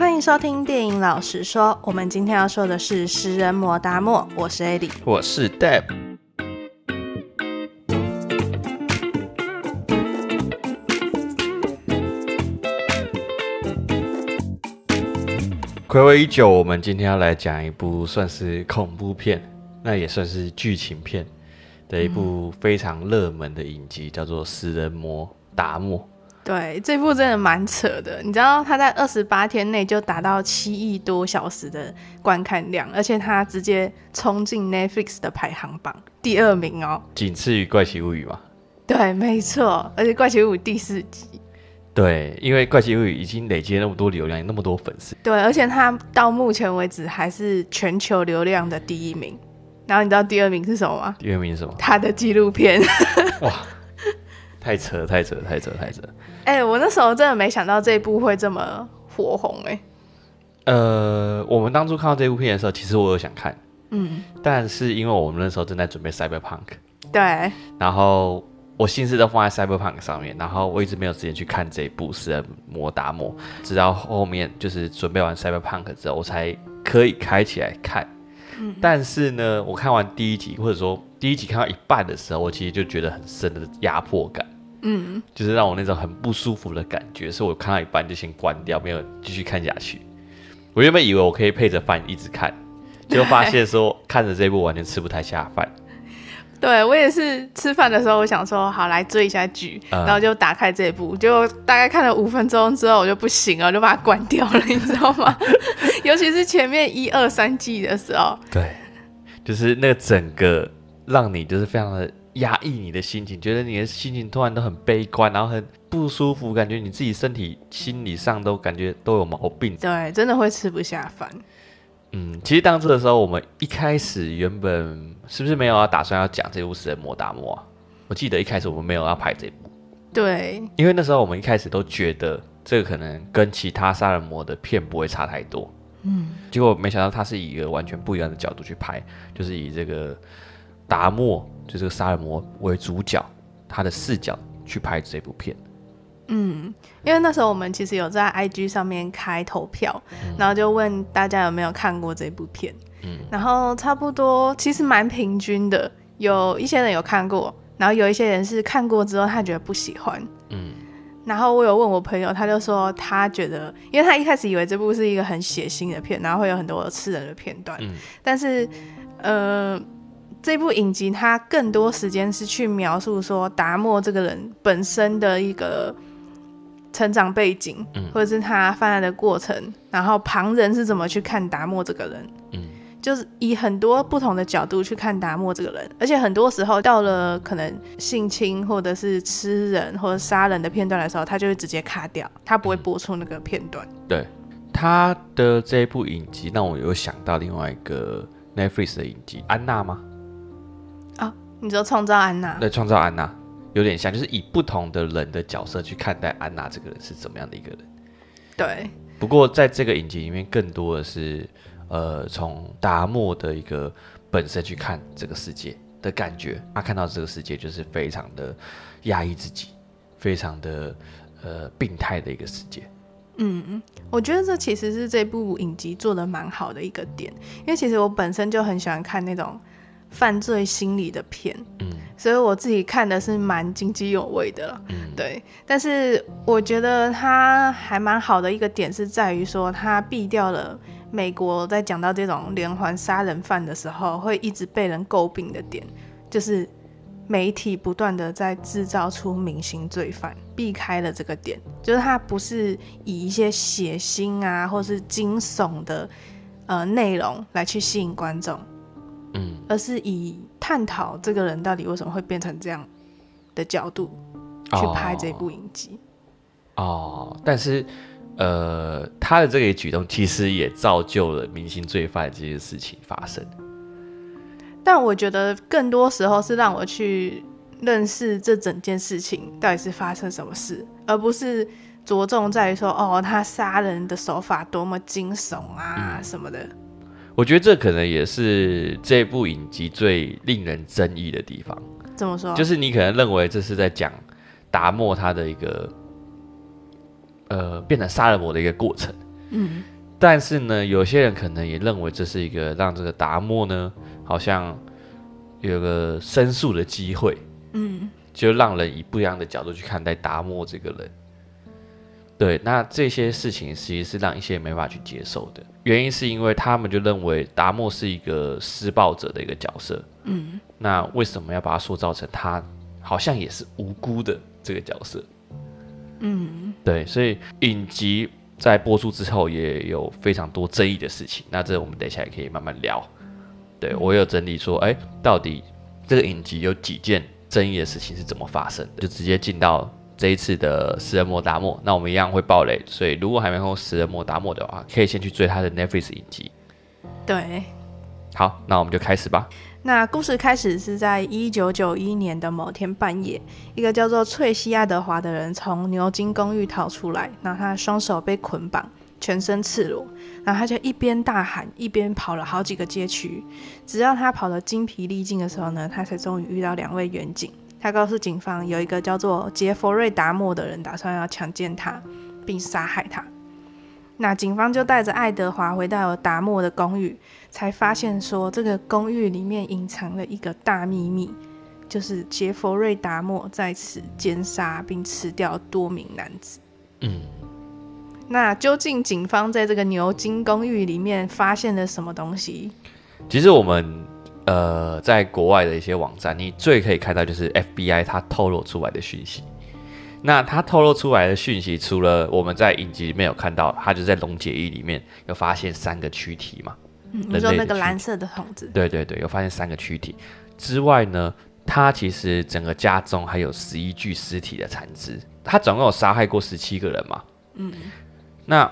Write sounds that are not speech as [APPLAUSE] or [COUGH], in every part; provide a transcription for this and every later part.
欢迎收听电影老实说。我们今天要说的是《食人魔达莫》，我是 Eddie，我是 Deb。暌违已久，我们今天要来讲一部算是恐怖片，那也算是剧情片的一部非常热门的影集，叫做《食人魔达莫》。对，这部真的蛮扯的。你知道他在二十八天内就达到七亿多小时的观看量，而且他直接冲进 Netflix 的排行榜第二名哦，仅次于《怪奇物语》嘛？对，没错，而且《怪奇物语》第四集。对，因为《怪奇物语》已经累积了那么多流量，那么多粉丝。对，而且他到目前为止还是全球流量的第一名。然后你知道第二名是什么吗？第二名是什么？他的纪录片。哇！太扯，太扯，太扯，太扯！哎、欸，我那时候真的没想到这一部会这么火红哎、欸。呃，我们当初看到这部片的时候，其实我有想看，嗯，但是因为我们那时候正在准备 Cyberpunk，对，然后我心思都放在 Cyberpunk 上面，然后我一直没有时间去看这一部《食人魔达摩》，直到后面就是准备完 Cyberpunk 之后，我才可以开起来看。嗯，但是呢，我看完第一集，或者说第一集看到一半的时候，我其实就觉得很深的压迫感。嗯，就是让我那种很不舒服的感觉，所以我看到一半就先关掉，没有继续看下去。我原本以为我可以配着饭一直看，结果发现说看着这部完全吃不太下饭。对，我也是吃饭的时候，我想说好来追一下剧，嗯，然后就打开这一部，就大概看了五分钟之后，我就不行了，我就把它关掉了，[LAUGHS] 你知道吗？尤其是前面一二三季的时候，对，就是那个整个让你就是非常的。压抑你的心情，觉得你的心情突然都很悲观，然后很不舒服，感觉你自己身体、心理上都感觉都有毛病。对，真的会吃不下饭。嗯，其实当初的时候，我们一开始原本是不是没有要打算要讲这部《食人魔达摩》啊？我记得一开始我们没有要拍这部。对，因为那时候我们一开始都觉得这个可能跟其他杀人魔的片不会差太多。嗯，结果没想到他是以一个完全不一样的角度去拍，就是以这个。达莫就这个杀人魔为主角，他的视角去拍这部片。嗯，因为那时候我们其实有在 IG 上面开投票，嗯，然后就问大家有没有看过这部片。嗯，然后差不多其实蛮平均的，有一些人有看过，然后有一些人是看过之后他觉得不喜欢。嗯，然后我有问我朋友，他就说他觉得，因为他一开始以为这部是一个很血腥的片，然后会有很多吃人的片段。嗯，但是，呃。这部影集，它更多时间是去描述说达莫这个人本身的一个成长背景，嗯，或者是他犯案的过程，然后旁人是怎么去看达莫这个人，嗯，就是以很多不同的角度去看达莫这个人，而且很多时候到了可能性侵或者是吃人或者杀人的片段的时候，他就会直接卡掉，他不会播出那个片段。嗯、对他的这一部影集，让我有想到另外一个 Netflix 的影集，安娜吗？你说创造安娜？对，创造安娜有点像，就是以不同的人的角色去看待安娜这个人是怎么样的一个人。对。不过在这个影集里面，更多的是呃，从达莫的一个本身去看这个世界的感觉。他看到这个世界就是非常的压抑自己，非常的呃病态的一个世界。嗯嗯，我觉得这其实是这部影集做的蛮好的一个点，因为其实我本身就很喜欢看那种。犯罪心理的片，嗯，所以我自己看的是蛮津津有味的，嗯，对。但是我觉得它还蛮好的一个点是在于说，它避掉了美国在讲到这种连环杀人犯的时候会一直被人诟病的点，就是媒体不断的在制造出明星罪犯，避开了这个点，就是它不是以一些血腥啊或是惊悚的呃内容来去吸引观众。嗯，而是以探讨这个人到底为什么会变成这样的角度去拍这部影集。哦，哦，但是，呃，他的这个举动其实也造就了明星罪犯这件事情发生。但我觉得更多时候是让我去认识这整件事情到底是发生什么事，而不是着重在于说，哦，他杀人的手法多么惊悚啊，嗯，什么的。我觉得这可能也是这部影集最令人争议的地方。怎么说？就是你可能认为这是在讲达莫他的一个呃变成杀人魔的一个过程，嗯，但是呢，有些人可能也认为这是一个让这个达莫呢，好像有个申诉的机会。嗯，就让人以不一样的角度去看待达莫这个人。对，那这些事情其实是让一些人没法去接受的。原因是因为他们就认为达莫是一个施暴者的一个角色。嗯，那为什么要把他塑造成他好像也是无辜的这个角色？嗯，对，所以影集在播出之后也有非常多争议的事情。那这我们等一下也可以慢慢聊。对，我有整理说，哎，到底这个影集有几件争议的事情是怎么发生的？就直接进到。这一次的食人魔达莫，那我们一样会爆雷，所以如果还没看过食人魔达莫的话，可以先去追他的 Netflix 影集。对，好，那我们就开始吧。那故事开始是在一九九一年的某天半夜，一个叫做翠西·爱德华的人从牛津公寓逃出来，然后他的双手被捆绑，全身赤裸，然后他就一边大喊，一边跑了好几个街区，直到他跑得精疲力尽的时候呢，他才终于遇到两位远警。他告诉警方，有一个叫做杰佛瑞·达莫的人打算要强奸他，并杀害他。那警方就带着爱德华回到了达莫的公寓，才发现说这个公寓里面隐藏了一个大秘密，就是杰佛瑞·达莫在此奸杀并吃掉多名男子。嗯，那究竟警方在这个牛津公寓里面发现了什么东西？其实我们。呃，在国外的一些网站，你最可以看到就是 FBI 它透露出来的讯息。那它透露出来的讯息，除了我们在影集里面有看到，它就在溶解液里面有发现三个躯体嘛。嗯，你说那个蓝色的桶子？对对对，有发现三个躯体之外呢，它其实整个家中还有十一具尸体的残肢。他总共有杀害过十七个人嘛？嗯，那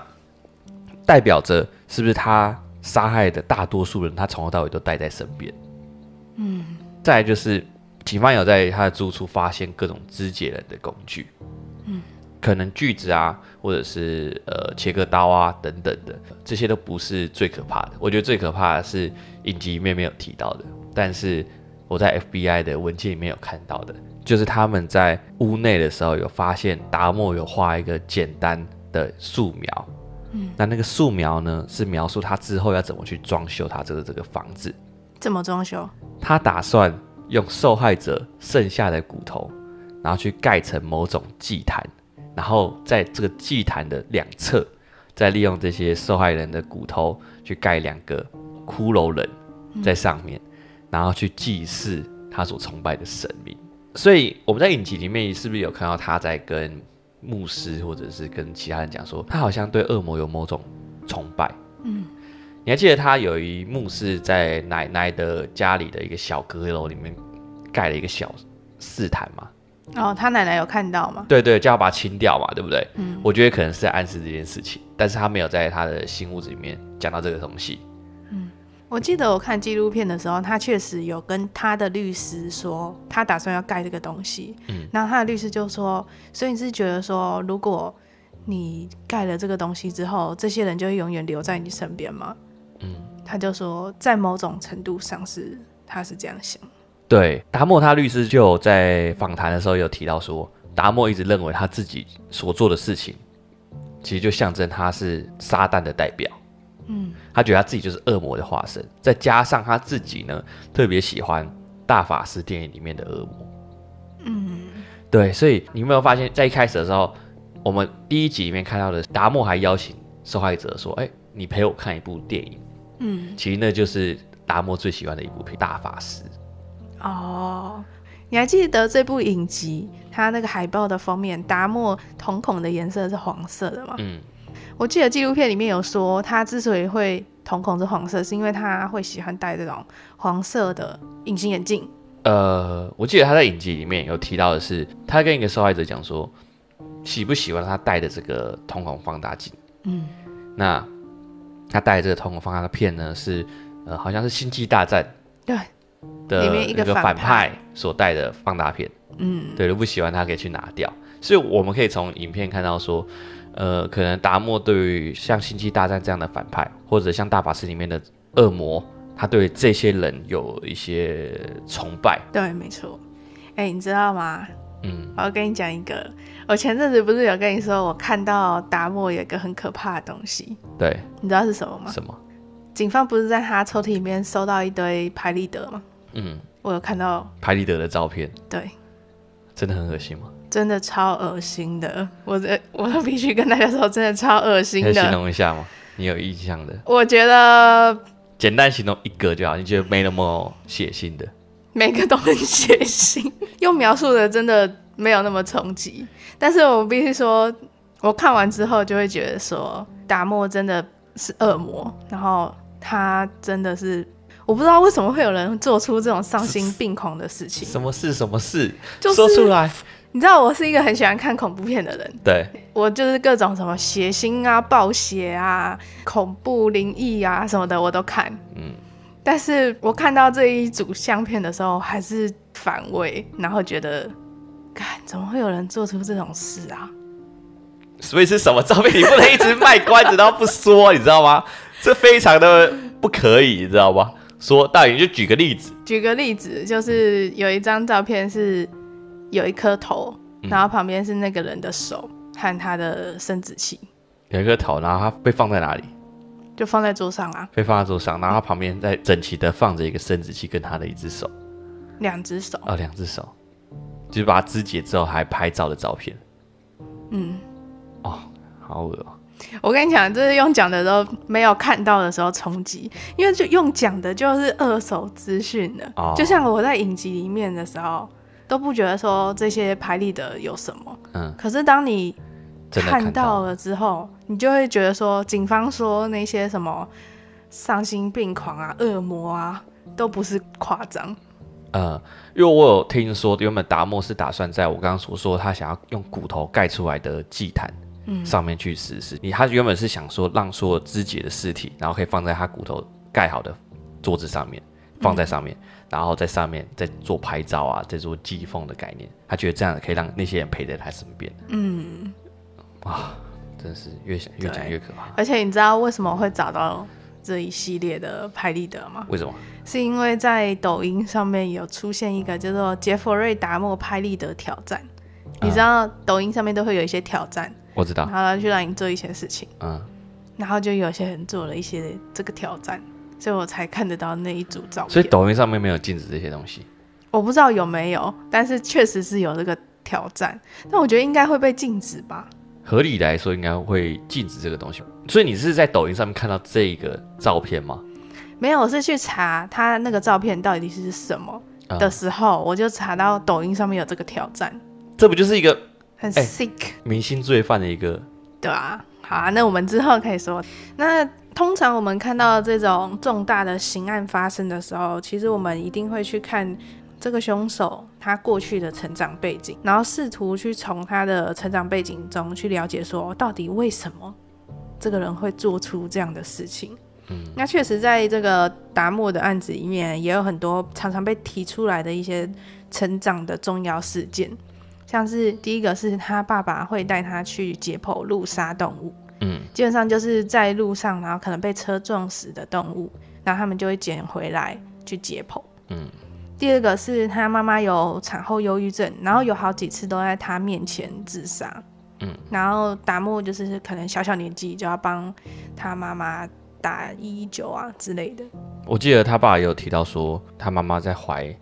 代表着是不是他？杀害的大多数人，他从头到尾都带在身边。嗯，再就是，警方有在他的住处发现各种肢解人的工具。嗯，可能锯子啊，或者是呃切割刀啊等等的，这些都不是最可怕的。我觉得最可怕的是影集里面没有提到的，但是我在 FBI 的文件里面有看到的，就是他们在屋内的时候有发现达莫有画一个简单的素描。嗯，那那个素描呢，是描述他之后要怎么去装修他这个这个房子。怎么装修？他打算用受害者剩下的骨头，然后去盖成某种祭坛，然后在这个祭坛的两侧，再利用这些受害人的骨头去盖两个骷髅人在上面，嗯，然后去祭祀他所崇拜的神明。所以我们在影集里面是不是有看到他在跟？牧师或者是跟其他人讲说，他好像对恶魔有某种崇拜。嗯，你还记得他有一幕是在奶奶的家里的一个小阁楼里面盖了一个小祭坛吗？哦，他奶奶有看到吗？对对，叫他把它清掉嘛，对不对？嗯，我觉得可能是在暗示这件事情，但是他没有在他的新屋子里面讲到这个东西。嗯我记得我看纪录片的时候，他确实有跟他的律师说，他打算要盖这个东西。嗯，然后他的律师就说：“所以你是觉得说，如果你盖了这个东西之后，这些人就会永远留在你身边吗？”嗯，他就说，在某种程度上是他是这样想。对，达莫他律师就有在访谈的时候有提到说，达莫一直认为他自己所做的事情，其实就象征他是撒旦的代表。嗯，他觉得他自己就是恶魔的化身，再加上他自己呢，特别喜欢大法师电影里面的恶魔。嗯，对，所以你有没有发现，在一开始的时候，我们第一集里面看到的达莫还邀请受害者说：“哎、欸，你陪我看一部电影。”嗯，其实那就是达摩最喜欢的一部片《大法师》。哦，你还记得这部影集，它那个海报的封面，达摩瞳孔的颜色是黄色的吗？嗯。我记得纪录片里面有说，他之所以会瞳孔是黄色，是因为他会喜欢戴这种黄色的隐形眼镜。呃，我记得他在影集里面有提到的是，他跟一个受害者讲说，喜不喜欢他戴的这个瞳孔放大镜。嗯，那他戴的这个瞳孔放大片呢，是呃，好像是《星际大战》对的里面一个反派所戴的放大片。嗯，对，如果不喜欢他可以去拿掉。所以我们可以从影片看到说。呃，可能达莫对于像星际大战这样的反派，或者像大法师里面的恶魔，他对这些人有一些崇拜。对，没错。哎、欸，你知道吗？嗯，我要跟你讲一个，我前阵子不是有跟你说，我看到达摩有一个很可怕的东西，对，你知道是什么吗？什么？警方不是在他抽屉里面搜到一堆拍立得吗？嗯，我有看到拍立得的照片，对，真的很恶心吗？真的超恶心的，我这我都必须跟大家说，真的超恶心的。形容一下吗？你有印象的？我觉得简单形容一个就好，你觉得没那么血腥的？每个都很血腥，用描述的真的没有那么冲击。但是我必须说，我看完之后就会觉得说，达摩真的是恶魔，然后他真的是，我不知道为什么会有人做出这种丧心病狂的事情。什么事？什么事？就是、说出来。你知道我是一个很喜欢看恐怖片的人，[LAUGHS] 对，我就是各种什么血腥啊、暴血啊、恐怖灵异啊什么的我都看。嗯。但是我看到这一组相片的时候，还是反胃，然后觉得，干，怎么会有人做出这种事啊？所以是什么照片？你不能一直卖关子，然后不说，你知道吗？[LAUGHS] 这非常的不可以，你知道吗？说，大宇就举个例子。举个例子，就是有一张照片是有一颗头，然后旁边是那个人的手和他的生殖器。有一颗头，然后他被放在哪里？就放在桌上啊，被放在桌上，然后他旁边在整齐的放着一个生殖器跟他的一只手，两只手哦，两只手，就是把它肢解之后还拍照的照片，嗯，哦，好恶哦！我跟你讲，就是用讲的时候没有看到的时候冲击，因为就用讲的就是二手资讯的，哦，就像我在影集里面的时候都不觉得说这些拍立得有什么，嗯，可是当你，看到了之后，你就会觉得说，警方说那些什么丧心病狂啊、恶魔啊，都不是夸张。呃，因为我有听说，原本达摩是打算在我刚刚所说他想要用骨头盖出来的祭坛上面去实施。你、嗯、他原本是想说，让所有肢解的尸体，然后可以放在他骨头盖好的桌子上面，放在上面，嗯、然后在上面再做拍照啊，再做祭奉的概念。他觉得这样可以让那些人陪在他身边。嗯。哇，真是越想越讲越可怕。而且你知道为什么会找到这一系列的拍立得吗？为什么？是因为在抖音上面有出现一个叫做杰佛瑞达莫拍立得挑战。你知道抖音上面都会有一些挑战，我知道，然后去让你做一些事情。嗯，然后就有些人做了一些这个挑战，所以我才看得到那一组照片。所以抖音上面没有禁止这些东西？我不知道有没有，但是确实是有这个挑战。但我觉得应该会被禁止吧。合理来说，应该会禁止这个东西。所以你是在抖音上面看到这个照片吗？没有，我是去查他那个照片到底是什么的时候，嗯、我就查到抖音上面有这个挑战。这不就是一个很 sick、欸、明星罪犯的一个？对啊，好啊，那我们之后可以说。那通常我们看到这种重大的刑案发生的时候，其实我们一定会去看。这个凶手他过去的成长背景，然后试图去从他的成长背景中去了解，说到底为什么这个人会做出这样的事情。嗯，那确实在这个达莫的案子里面，也有很多常常被提出来的一些成长的重要事件，像是第一个是他爸爸会带他去解剖路杀动物，嗯，基本上就是在路上，然后可能被车撞死的动物，然后他们就会捡回来去解剖，嗯。第二个是他妈妈有产后忧郁症，然后有好几次都在他面前自杀。嗯，然后达莫就是可能小小年纪就要帮他妈妈打一一九啊之类的。我记得他爸也有提到说，他妈妈在怀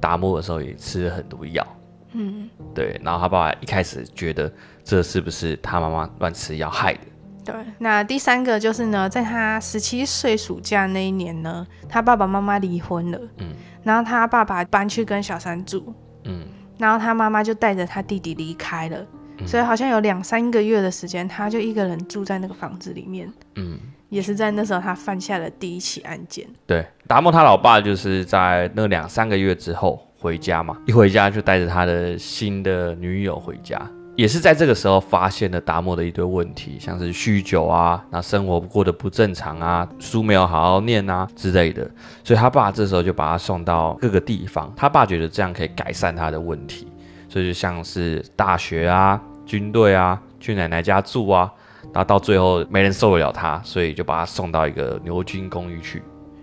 达摩的时候也吃了很多药。嗯，对，然后他爸爸一开始觉得这是不是他妈妈乱吃药害的？对，那第三个就是呢，在他十七岁暑假那一年呢，他爸爸妈妈离婚了。嗯。然后他爸爸搬去跟小三住，嗯，然后他妈妈就带着他弟弟离开了，嗯，所以好像有两三个月的时间，他就一个人住在那个房子里面，嗯，也是在那时候他犯下了第一起案件。对，达摩他老爸就是在那两三个月之后回家嘛，一回家就带着他的新的女友回家。也是在这个时候发现了达摩的一堆问题，像是酗酒啊，那生活过得不正常啊，书没有好好念啊之类的，所以他爸这时候就把他送到各个地方，他爸觉得这样可以改善他的问题，所以就像是大学啊、军队啊、去奶奶家住啊，然后到最后没人受得了他，所以就把他送到一个牛津公寓去。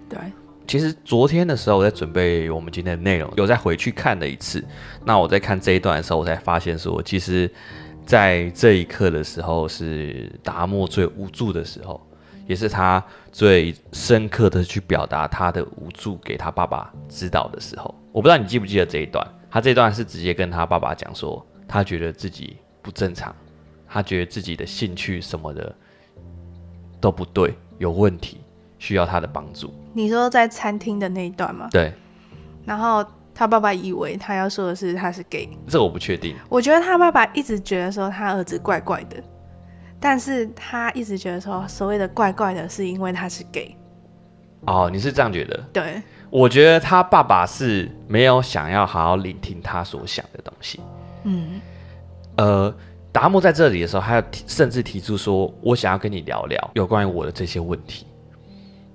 对，其实昨天的时候我在准备我们今天的内容，有再回去看了一次。那我在看这一段的时候，我才发现说，其实，在这一刻的时候是达莫最无助的时候，也是他最深刻的去表达他的无助给他爸爸知道的时候。我不知道你记不记得这一段，他这一段是直接跟他爸爸讲说，他觉得自己不正常，他觉得自己的兴趣什么的都不对，有问题。需要他的帮助。你说在餐厅的那一段吗？对。然后他爸爸以为他要说的是他是 gay，这我不确定。我觉得他爸爸一直觉得说他儿子怪怪的，但是他一直觉得说所谓的怪怪的是因为他是 gay。哦，你是这样觉得？对。我觉得他爸爸是没有想要好好聆听他所想的东西。嗯。呃，达摩在这里的时候，还有甚至提出说：“我想要跟你聊聊有关于我的这些问题。”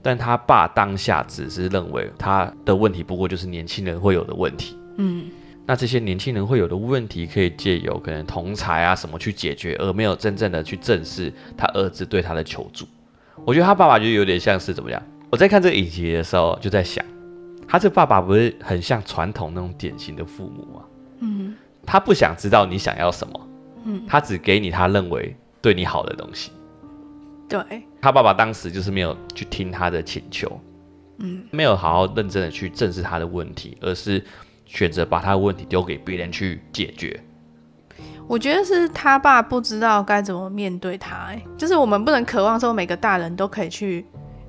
但他爸当下只是认为他的问题不过就是年轻人会有的问题，嗯，那这些年轻人会有的问题可以借由可能同才啊什么去解决，而没有真正的去正视他儿子对他的求助。我觉得他爸爸就有点像是怎么样？我在看这个影集的时候就在想，他这爸爸不是很像传统那种典型的父母吗？嗯，他不想知道你想要什么，嗯，他只给你他认为对你好的东西。对，他爸爸当时就是没有去听他的请求，嗯，没有好好认真的去正视他的问题，而是选择把他的问题丢给别人去解决。我觉得是他爸不知道该怎么面对他，哎，就是我们不能渴望说每个大人都可以去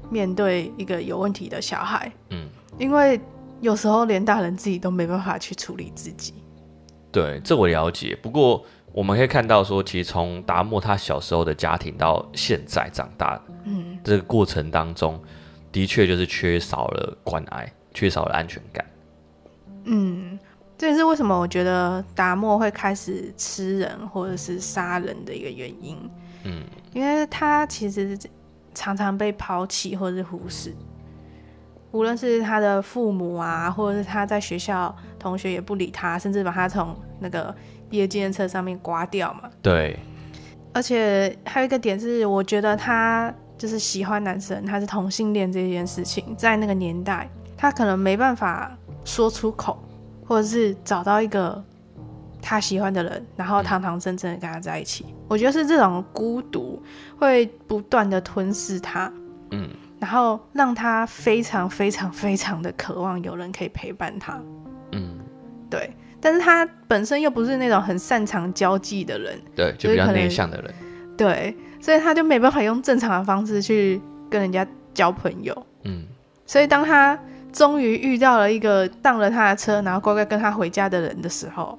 面对一个有问题的小孩，嗯，因为有时候连大人自己都没办法去处理自己。对，这我了解，不过。我们可以看到，说其实从达莫他小时候的家庭到现在长大，嗯，这个过程当中，的确就是缺少了关爱，缺少了安全感。嗯，这也是为什么我觉得达莫会开始吃人或者是杀人的一个原因。嗯，因为他其实常常被抛弃或者是忽视，无论是他的父母啊，或者是他在学校同学也不理他，甚至把他从那个。毕业纪念册上面刮掉嘛？对。而且还有一个点是，我觉得他就是喜欢男生，他是同性恋这件事情，在那个年代，他可能没办法说出口，或者是找到一个他喜欢的人，然后堂堂正正的跟他在一起。嗯。我觉得是这种孤独会不断的吞噬他，嗯，然后让他非常非常非常的渴望有人可以陪伴他，嗯，对。但是他本身又不是那种很擅长交际的人，对，就比较内向的人，对，所以他就没办法用正常的方式去跟人家交朋友，嗯，所以当他终于遇到了一个当了他的车，然后乖乖跟他回家的人的时候，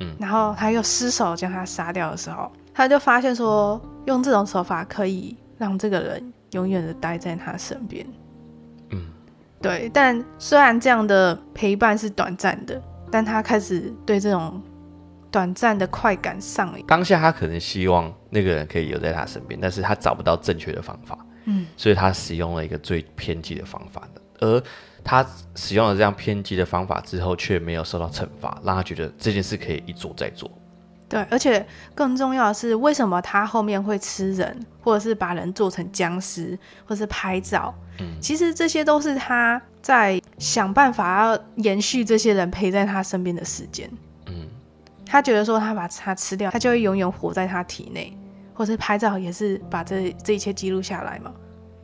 嗯，然后他又失手将他杀掉的时候，他就发现说，用这种手法可以让这个人永远的待在他身边，嗯，对，但虽然这样的陪伴是短暂的。但他开始对这种短暂的快感上瘾。当下他可能希望那个人可以留在他身边，但是他找不到正确的方法，嗯，所以他使用了一个最偏激的方法的。而他使用了这样偏激的方法之后，却没有受到惩罚，让他觉得这件事可以一做再做。对，而且更重要的是，为什么他后面会吃人，或者是把人做成僵尸，或者是拍照？嗯，其实这些都是他在想办法要延续这些人陪在他身边的时间。嗯，他觉得说他把他吃掉，他就会永远活在他体内，或者是拍照也是把这这一切记录下来嘛。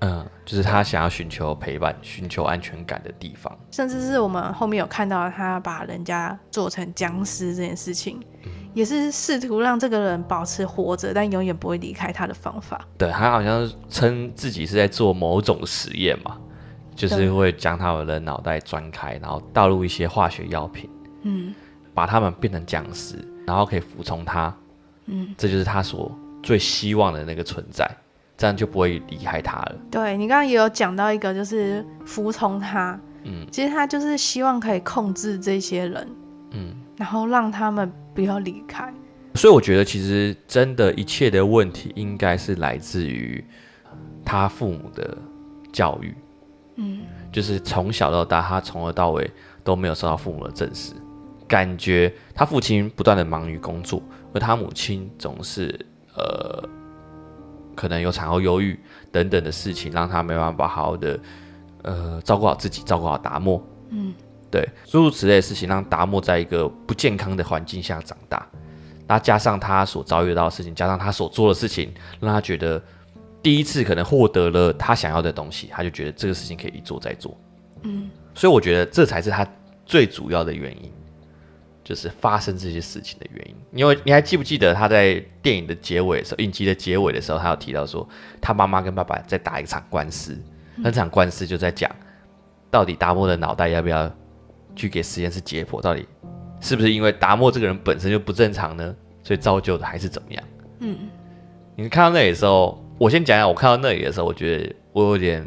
嗯，就是他想要寻求陪伴、寻求安全感的地方。甚至是我们后面有看到他把人家做成僵尸这件事情。嗯也是试图让这个人保持活着，但永远不会离开他的方法。对，他好像称自己是在做某种实验嘛，就是会将他们的脑袋钻开，然后倒入一些化学药品，嗯，把他们变成僵尸，然后可以服从他，嗯，这就是他所最希望的那个存在，这样就不会离开他了。对，你刚刚也有讲到一个，就是服从他，嗯，其实他就是希望可以控制这些人，嗯，然后让他们。不要离开，所以我觉得其实真的一切的问题应该是来自于他父母的教育，嗯，就是从小到大他从头到尾都没有受到父母的正视，感觉他父亲不断的忙于工作，而他母亲总是呃可能有产后忧郁等等的事情，让他没办法好好的呃照顾好自己，照顾好达摩。嗯，对，诸如此类的事情让达摩在一个不健康的环境下长大。那加上他所遭遇到的事情，加上他所做的事情，让他觉得第一次可能获得了他想要的东西，他就觉得这个事情可以一做再做。嗯，所以我觉得这才是他最主要的原因。就是发生这些事情的原因，因为你还记不记得他在电影的结尾的时候，影集的结尾的时候，他有提到说，他妈妈跟爸爸在打一场官司，那场官司就在讲，到底达摩的脑袋要不要去给实验室解剖，到底是不是因为达摩这个人本身就不正常呢？所以造就的还是怎么样？嗯，你看到那里的时候，我先讲讲，我看到那里的时候，我觉得我有点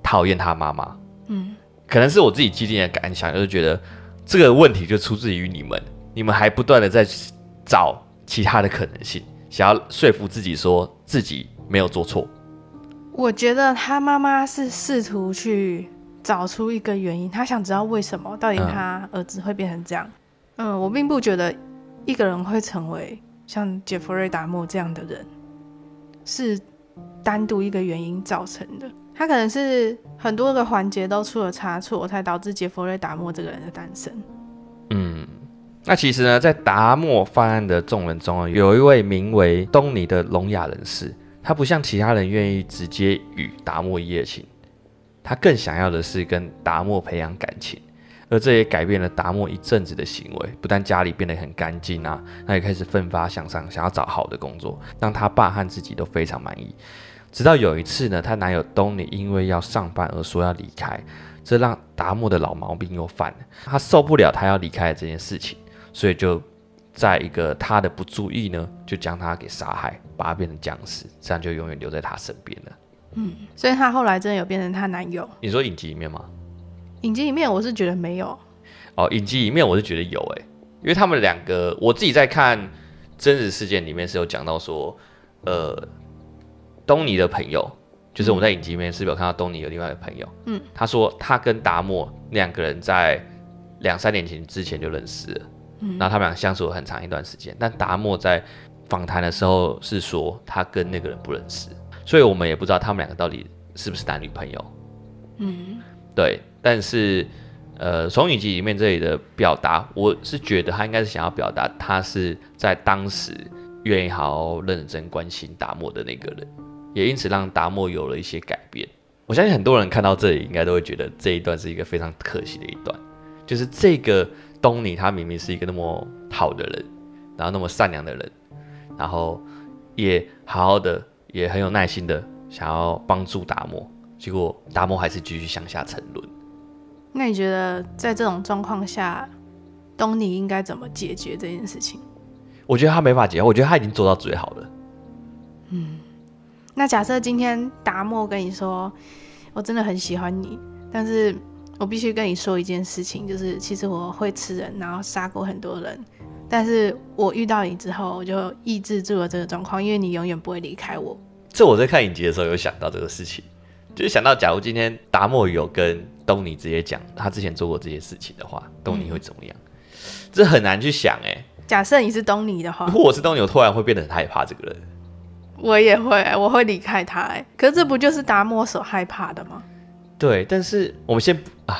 讨厌他妈妈，嗯，可能是我自己既定的感想，就是觉得。这个问题就出自于你们，你们还不断的在找其他的可能性，想要说服自己说自己没有做错。我觉得他妈妈是试图去找出一个原因，他想知道为什么到底他儿子会变成这样。嗯，嗯，我并不觉得一个人会成为像杰弗瑞·达莫这样的人是单独一个原因造成的。他可能是很多个环节都出了差错，才导致杰佛瑞·达莫这个人的诞生。嗯，那其实呢，在达莫犯案的众人中，有一位名为东尼的聋哑人士，他不像其他人愿意直接与达莫一夜情，他更想要的是跟达莫培养感情，而这也改变了达莫一阵子的行为，不但家里变得很干净啊，他也开始奋发向上，想要找好的工作，让他爸和自己都非常满意。直到有一次呢，她男友东尼因为要上班而说要离开，这让达莫的老毛病又犯了。他受不了他要离开的这件事情，所以就在一个他的不注意呢，就将他给杀害，把他变成僵尸，这样就永远留在他身边了。嗯，所以她后来真的有变成她男友？你说影集里面吗？影集里面我是觉得没有。哦，影集里面我是觉得有诶，因为他们两个，我自己在看真实事件里面是有讲到说，呃。东尼的朋友，就是我们在影集里面是不是有看到东尼有另外一个朋友？嗯，他说他跟达莫两个人在两三年前之前就认识了，嗯，然后他们俩相处了很长一段时间。但达莫在访谈的时候是说他跟那个人不认识，所以我们也不知道他们两个到底是不是男女朋友。嗯，对。但是呃，从影集里面这里的表达，我是觉得他应该是想要表达他是在当时愿意好好认真关心达莫的那个人。也因此让达摩有了一些改变。我相信很多人看到这里，应该都会觉得这一段是一个非常可惜的一段。就是这个东尼，他明明是一个那么好的人，然后那么善良的人，然后也好好的，也很有耐心的想要帮助达摩，结果达摩还是继续向下沉沦。那你觉得在这种状况下，东尼应该怎么解决这件事情？我觉得他没法解决，我觉得他已经做到最好了。嗯。那假设今天达莫跟你说，我真的很喜欢你，但是我必须跟你说一件事情，就是其实我会吃人，然后杀过很多人，但是我遇到你之后，我就抑制住了这个状况，因为你永远不会离开我。这我在看影集的时候有想到这个事情，就是想到假如今天达莫有跟东尼直接讲他之前做过这些事情的话，东尼会怎么样？嗯、这很难去想哎。假设你是东尼的话，如果我是东尼，我突然会变得很害怕这个人。我也会，我会离开他。哎，可是这不就是达摩所害怕的吗？对，但是我们先啊，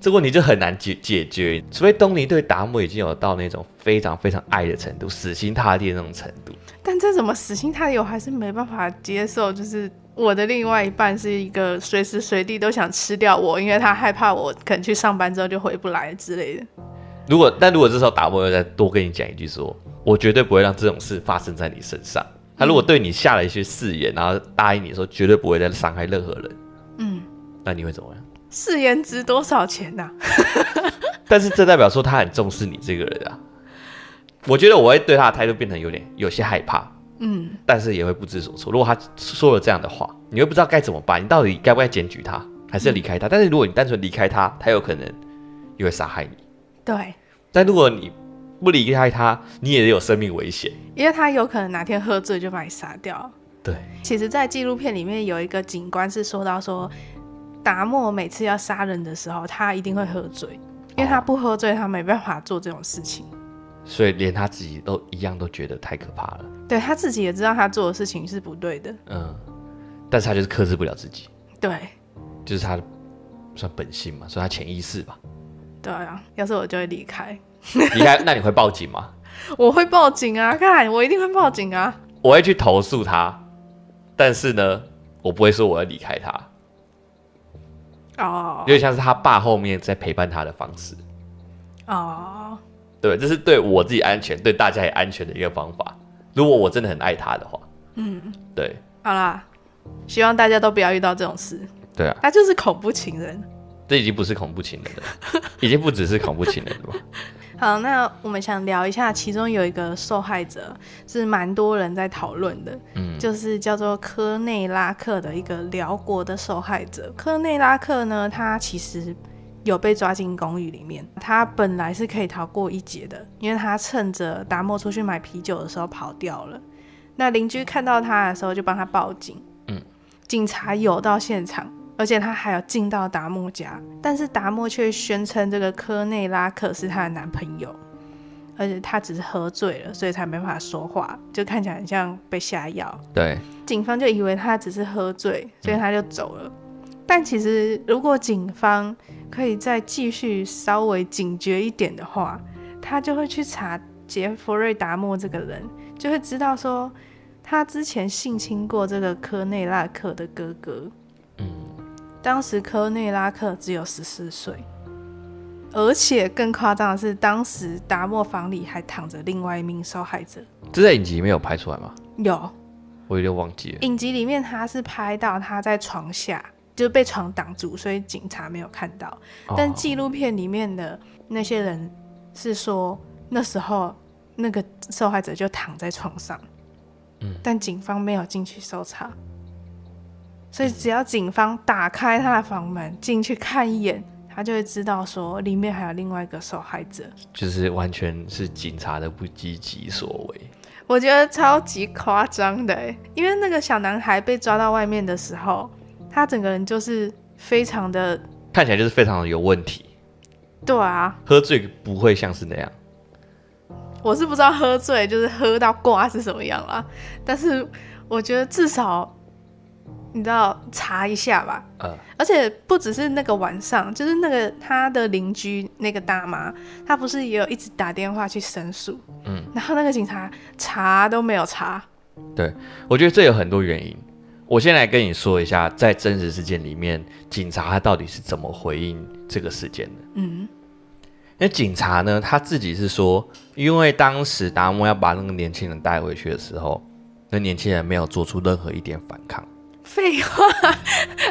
这个问题就很难解解决，除非东尼对达摩已经有到那种非常非常爱的程度，死心塌地的那种程度。但这怎么死心塌地，我还是没办法接受。就是我的另外一半是一个随时随地都想吃掉我，因为他害怕我可能去上班之后就回不来之类的。如果但如果这时候达摩又再多跟你讲一句说，我绝对不会让这种事发生在你身上。他如果对你下了一些誓言，然后答应你说绝对不会再伤害任何人，嗯，那你会怎么样？誓言值多少钱呐、啊？[LAUGHS] [LAUGHS] 但是这代表说他很重视你这个人啊。我觉得我会对他的态度变成有点有些害怕，嗯，但是也会不知所措。如果他说了这样的话，你会不知道该怎么办。你到底该不该检举他，还是要离开他？嗯、但是如果你单纯离开他，他有可能又会杀害你。对。但如果你不离开他，你也有生命危险，因为他有可能哪天喝醉就把你杀掉。对，其实，在纪录片里面有一个警官是说到说，达莫每次要杀人的时候，他一定会喝醉，因为他不喝醉，他没办法做这种事情。所以连他自己都一样都觉得太可怕了。对，他自己也知道他做的事情是不对的。嗯，但是他就是克制不了自己。对，就是他算本性嘛，算他潜意识吧。对啊，要是我就会离开。[LAUGHS] 离开，那你会报警吗？我会报警啊！看，我一定会报警啊！我会去投诉他，但是呢，我不会说我要离开他。哦，有点像是他爸后面在陪伴他的方式。哦，对，这是对我自己安全、对大家也安全的一个方法。如果我真的很爱他的话，嗯，对，好啦，希望大家都不要遇到这种事。对啊，他就是恐怖情人。这已经不是恐怖情人了，已经不只是恐怖情人了吧？[LAUGHS] 好，那我们想聊一下，其中有一个受害者是蛮多人在讨论的，嗯，就是叫做科内拉克的一个辽国的受害者。科内拉克呢，他其实有被抓进公寓里面，他本来是可以逃过一劫的，因为他趁着达莫出去买啤酒的时候跑掉了。那邻居看到他的时候就帮他报警，嗯，警察有到现场。而且他还有进到达莫家，但是达莫却宣称这个科内拉克是他的男朋友，而且他只是喝醉了，所以才没办法说话，就看起来很像被下药。对，警方就以为他只是喝醉，所以他就走了。嗯、但其实，如果警方可以再继续稍微警觉一点的话，他就会去查杰弗瑞达莫这个人，就会知道说他之前性侵过这个科内拉克的哥哥。当时科内拉克只有十四岁，而且更夸张的是，当时达莫房里还躺着另外一名受害者。这在影集里面有拍出来吗？有，我有点忘记了。影集里面他是拍到他在床下，就被床挡住，所以警察没有看到。哦、但纪录片里面的那些人是说，那时候那个受害者就躺在床上，嗯、但警方没有进去搜查。所以只要警方打开他的房门进去看一眼，他就会知道说里面还有另外一个受害者。就是完全是警察的不积极所为。我觉得超级夸张的，因为那个小男孩被抓到外面的时候，他整个人就是非常的，看起来就是非常的有问题。对啊，喝醉不会像是那样。我是不知道喝醉就是喝到挂是什么样啦，但是我觉得至少。你知道查一下吧，嗯，而且不只是那个晚上，就是那个他的邻居那个大妈，她不是也有一直打电话去申诉，嗯，然后那个警察查都没有查。对，我觉得这有很多原因。我先来跟你说一下，在真实事件里面，警察他到底是怎么回应这个事件的。嗯，那警察呢，他自己是说，因为当时达摩要把那个年轻人带回去的时候，那年轻人没有做出任何一点反抗。废话，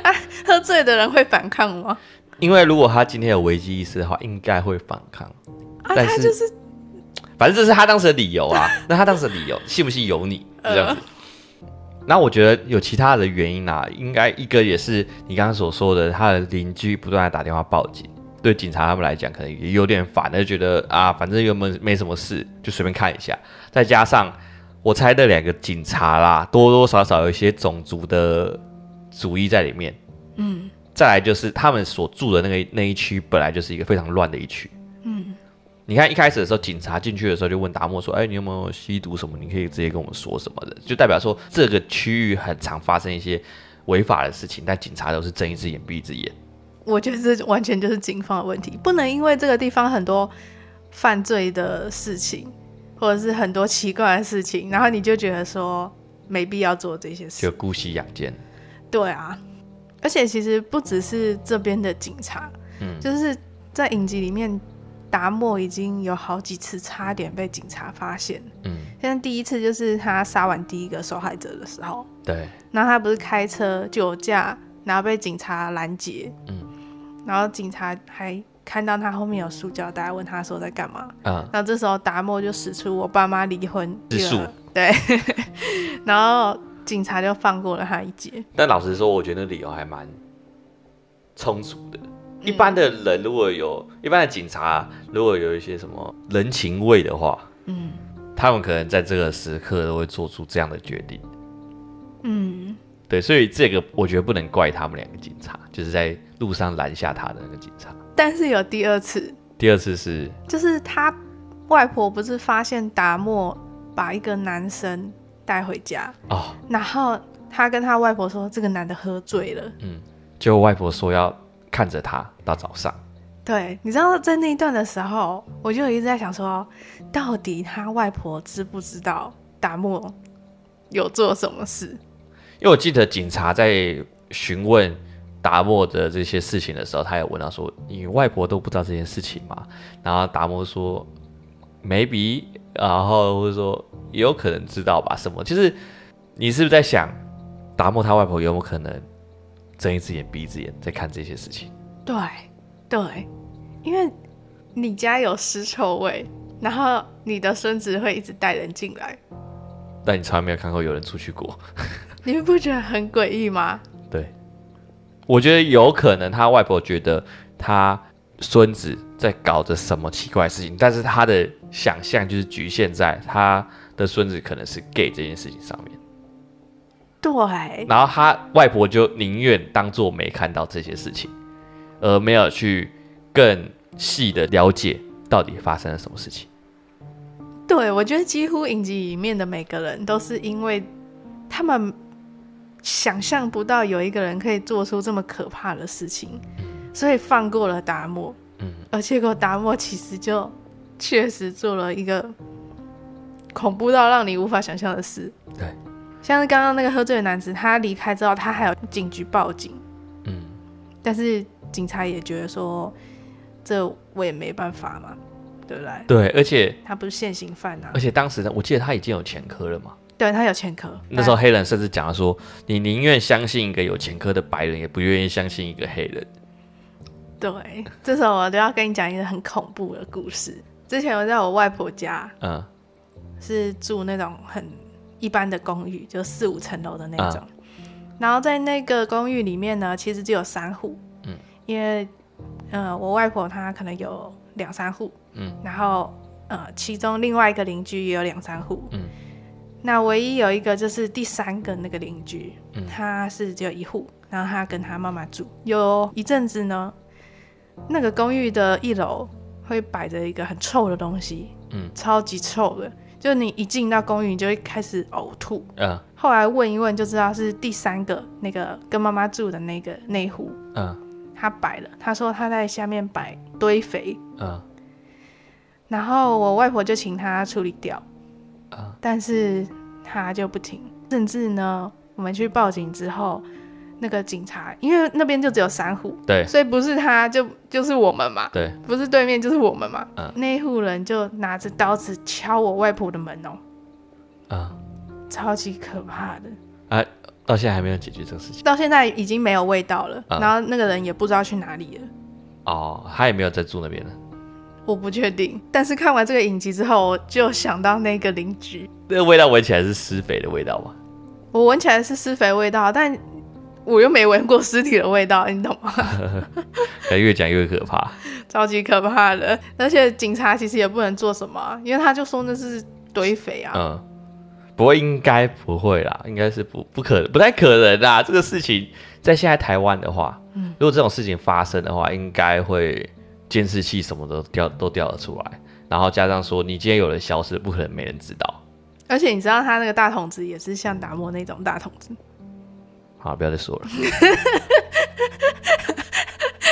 啊，喝醉的人会反抗吗？因为如果他今天有危机意识的话，应该会反抗。啊，但是他就是，反正这是他当时的理由啊。[LAUGHS] 那他当时的理由，信不信由你这样子。那、呃、我觉得有其他的原因啊，应该一个也是你刚刚所说的，他的邻居不断的打电话报警，对警察他们来讲可能也有点烦，就觉得啊，反正又没没什么事，就随便看一下。再加上。我猜那两个警察啦，多多少少有一些种族的主义在里面。嗯，再来就是他们所住的那个那一区本来就是一个非常乱的一区。嗯，你看一开始的时候，警察进去的时候就问达莫说：“哎，你有没有吸毒什么？你可以直接跟我们说什么的。”就代表说这个区域很常发生一些违法的事情，但警察都是睁一只眼闭一只眼。我觉得这完全就是警方的问题，不能因为这个地方很多犯罪的事情。或者是很多奇怪的事情，然后你就觉得说没必要做这些事，就姑息养奸。对啊，而且其实不只是这边的警察，嗯，就是在影集里面，达莫已经有好几次差点被警察发现。嗯，现在第一次就是他杀完第一个受害者的时候，对，然后他不是开车酒驾，然后被警察拦截，嗯，然后警察还。看到他后面有塑胶袋，问他说在干嘛？嗯，然后这时候达莫就使出我爸妈离婚之术，对，[LAUGHS] 然后警察就放过了他一劫。但老实说，我觉得那理由还蛮充足的。一般的人如果有，嗯、一般的警察如果有一些什么人情味的话，嗯，他们可能在这个时刻都会做出这样的决定。嗯，对，所以这个我觉得不能怪他们两个警察，就是在路上拦下他的那个警察。但是有第二次，第二次是，就是他外婆不是发现达莫把一个男生带回家。哦，然后他跟他外婆说这个男的喝醉了，嗯，就外婆说要看着他到早上。对，你知道在那一段的时候，我就一直在想说，到底他外婆知不知道达莫有做什么事？因为我记得警察在询问达摩的这些事情的时候，他也问到说：“你外婆都不知道这件事情吗？”然后达摩说：“maybe。”然后或者说有可能知道吧？什么？就是你是不是在想，达摩他外婆有没有可能睁一只眼闭一只眼在看这些事情？对，对。因为你家有尸臭味，然后你的孙子会一直带人进来，但你从来没有看过有人出去过，[LAUGHS] 你们不觉得很诡异吗？对，我觉得有可能他外婆觉得他孙子在搞着什么奇怪的事情，但是他的想象就是局限在他的孙子可能是 gay 这件事情上面。对，然后他外婆就宁愿当做没看到这些事情，而没有去更。细的了解到底发生了什么事情？对，我觉得几乎影集里面的每个人都是因为他们想象不到有一个人可以做出这么可怕的事情，嗯、所以放过了达摩。嗯，而结果达摩其实就确实做了一个恐怖到让你无法想象的事。对，像是刚刚那个喝醉的男子，他离开之后，他还有警局报警。嗯，但是警察也觉得说。这我也没办法嘛，对不对？对，而且他不是现行犯啊。而且当时呢，我记得他已经有前科了嘛。对，他有前科。那时候黑人甚至讲了说：“你宁愿相信一个有前科的白人，也不愿意相信一个黑人。”对，这时候我就要跟你讲一个很恐怖的故事。之前我在我外婆家，嗯，是住那种很一般的公寓，就四五层楼的那种。嗯、然后在那个公寓里面呢，其实只有三户，嗯，因为。嗯，我外婆她可能有两三户，嗯，然后呃，其中另外一个邻居也有两三户，嗯，那唯一有一个就是第三个那个邻居，嗯，他是只有一户，然后他跟他妈妈住，有一阵子呢，那个公寓的一楼会摆着一个很臭的东西，嗯，超级臭的，就你一进到公寓你就会开始呕吐，嗯，后来问一问就知道是第三个那个跟妈妈住的那个那户，嗯。他摆了，他说他在下面摆堆肥，嗯，然后我外婆就请他处理掉，嗯，但是他就不停，甚至呢，我们去报警之后，那个警察因为那边就只有三户，对，所以不是他就就是我们嘛，对，不是对面就是我们嘛，嗯，那一户人就拿着刀子敲我外婆的门哦，嗯，超级可怕的，啊到现在还没有解决这个事情。到现在已经没有味道了，嗯、然后那个人也不知道去哪里了。哦，他也没有在住那边了。我不确定，但是看完这个影集之后，我就想到那个邻居。那个味道闻起来是施肥的味道吗？我闻起来是施肥味道，但我又没闻过尸体的味道，你懂吗？[LAUGHS] 越讲越可怕，超级可怕的。而且警察其实也不能做什么，因为他就说那是堆肥啊。嗯。不过应该不会啦，应该是不不可不太可能啦。这个事情在现在台湾的话，嗯，如果这种事情发生的话，应该会监视器什么都调都调得出来，然后加上说你今天有人消失，不可能没人知道。而且你知道他那个大筒子也是像达摩那种大筒子。好，不要再说了。[LAUGHS]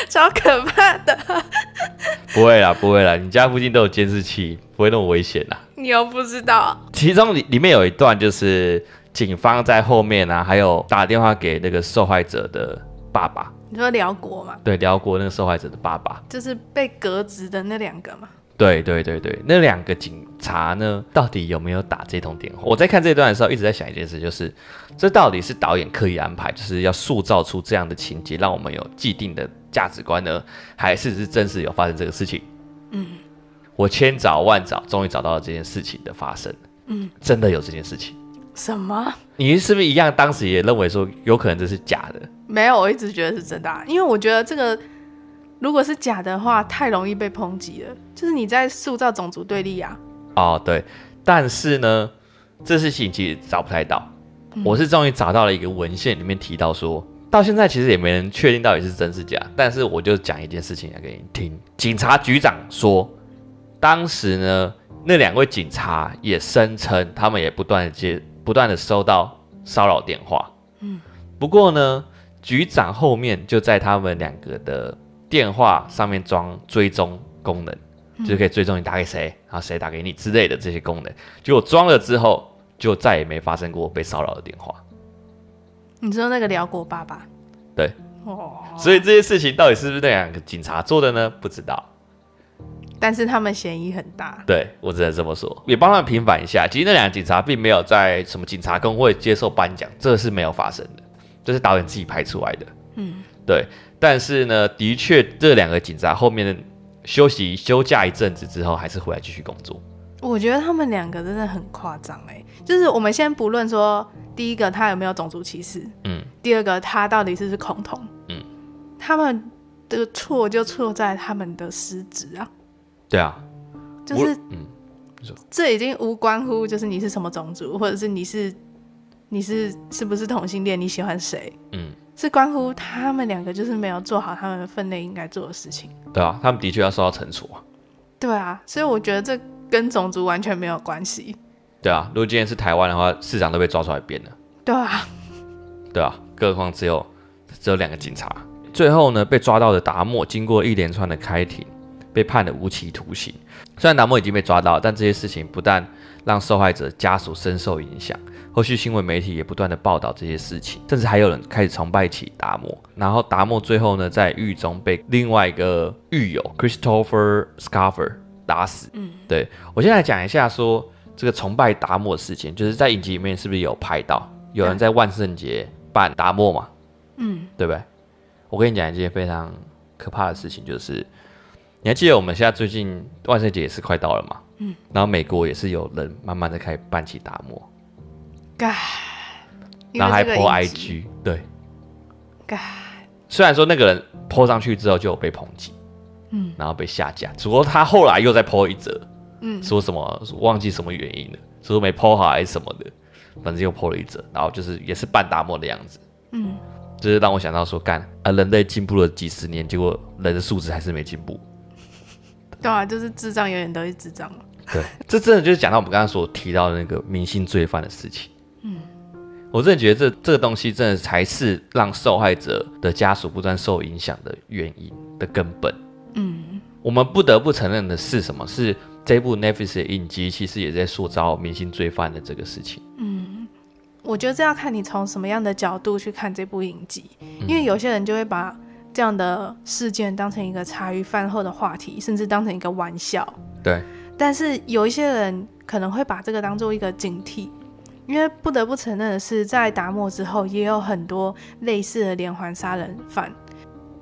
超可怕的。不会啦，不会啦，你家附近都有监视器，不会那么危险啦。你又不知道，其中里里面有一段就是警方在后面啊，还有打电话给那个受害者的爸爸。你说辽国嘛？对，辽国那个受害者的爸爸，就是被革职的那两个嘛。对对对对，那两个警察呢，到底有没有打这通电话？我在看这一段的时候，一直在想一件事，就是这到底是导演刻意安排，就是要塑造出这样的情节，让我们有既定的。价值观呢？还是是真实有发生这个事情？嗯，我千找万找，终于找到了这件事情的发生。嗯，真的有这件事情？什么？你是不是一样？当时也认为说有可能这是假的？没有，我一直觉得是真的啊，因为我觉得这个如果是假的话，太容易被抨击了。就是你在塑造种族对立啊。哦，对。但是呢，这事情其实找不太到。嗯，我是终于找到了一个文献，里面提到说。到现在其实也没人确定到底是真是假，但是我就讲一件事情来给你听。警察局长说，当时呢，那两位警察也声称，他们也不断的接、不断的收到骚扰电话。嗯，不过呢，局长后面就在他们两个的电话上面装追踪功能，嗯、就可以追踪你打给谁，然后谁打给你之类的这些功能。结果装了之后，就再也没发生过被骚扰的电话。你知道那个辽国爸爸？对，哦，所以这些事情到底是不是那两个警察做的呢？不知道。但是他们嫌疑很大，对，我只能这么说，也帮他们平反一下。其实那两个警察并没有在什么警察工会接受颁奖，这是没有发生的，这是导演自己拍出来的。嗯，对。但是呢，的确这两个警察后面休息休假一阵子之后，还是回来继续工作。我觉得他们两个真的很夸张哎，就是我们先不论说第一个他有没有种族歧视，嗯，第二个他到底是不是恐同，嗯，他们的错就错在他们的失职啊。对啊，就是，嗯，这已经无关乎就是你是什么种族，或者是你是你是是不是同性恋，你喜欢谁，嗯，是关乎他们两个就是没有做好他们分内应该做的事情。对啊，他们的确要受到惩处啊。对啊，所以我觉得这跟种族完全没有关系。对啊，如果今天是台湾的话，市长都被抓出来鞭了。对啊，对啊，更何况只有只有两个警察。最后呢，被抓到的达莫经过一连串的开庭。被判了无期徒刑。虽然达莫已经被抓到，但这些事情不但让受害者家属深受影响，后续新闻媒体也不断的报道这些事情，甚至还有人开始崇拜起达摩。然后达摩最后呢，在狱中被另外一个狱友 Christopher Scarfer 打死。嗯，对，我先来讲一下说这个崇拜达摩的事情，就是在影集里面是不是有拍到有人在万圣节扮达摩嘛？嗯，对不对？我跟你讲一件非常可怕的事情，就是。你还记得我们现在最近万圣节也是快到了嘛？嗯，然后美国也是有人慢慢的开始扮起达摩，嘎，然后还 po IG，对，嘎，虽然说那个人 po 上去之后就有被抨击，嗯，然后被下架，只不过他后来又再 po 一则，嗯，说什么忘记什么原因了，说没 po 好还是什么的，反正又 po 了一则，然后就是也是半达摩的样子，嗯，就是让我想到说，干啊，人类进步了几十年，结果人的素质还是没进步。对啊，就是智障永远都是智障嘛。对，这真的就是讲到我们刚刚所提到的那个明星罪犯的事情。嗯，我真的觉得这这个东西真的才是让受害者的家属不断受影响的原因的根本。嗯，我们不得不承认的是什么？是这部 Netflix 的影集其实也在塑造明星罪犯的这个事情。嗯，我觉得这要看你从什么样的角度去看这部影集，因为有些人就会把。这样的事件当成一个茶余饭后的话题，甚至当成一个玩笑。对。但是有一些人可能会把这个当做一个警惕，因为不得不承认的是，在达摩之后也有很多类似的连环杀人犯，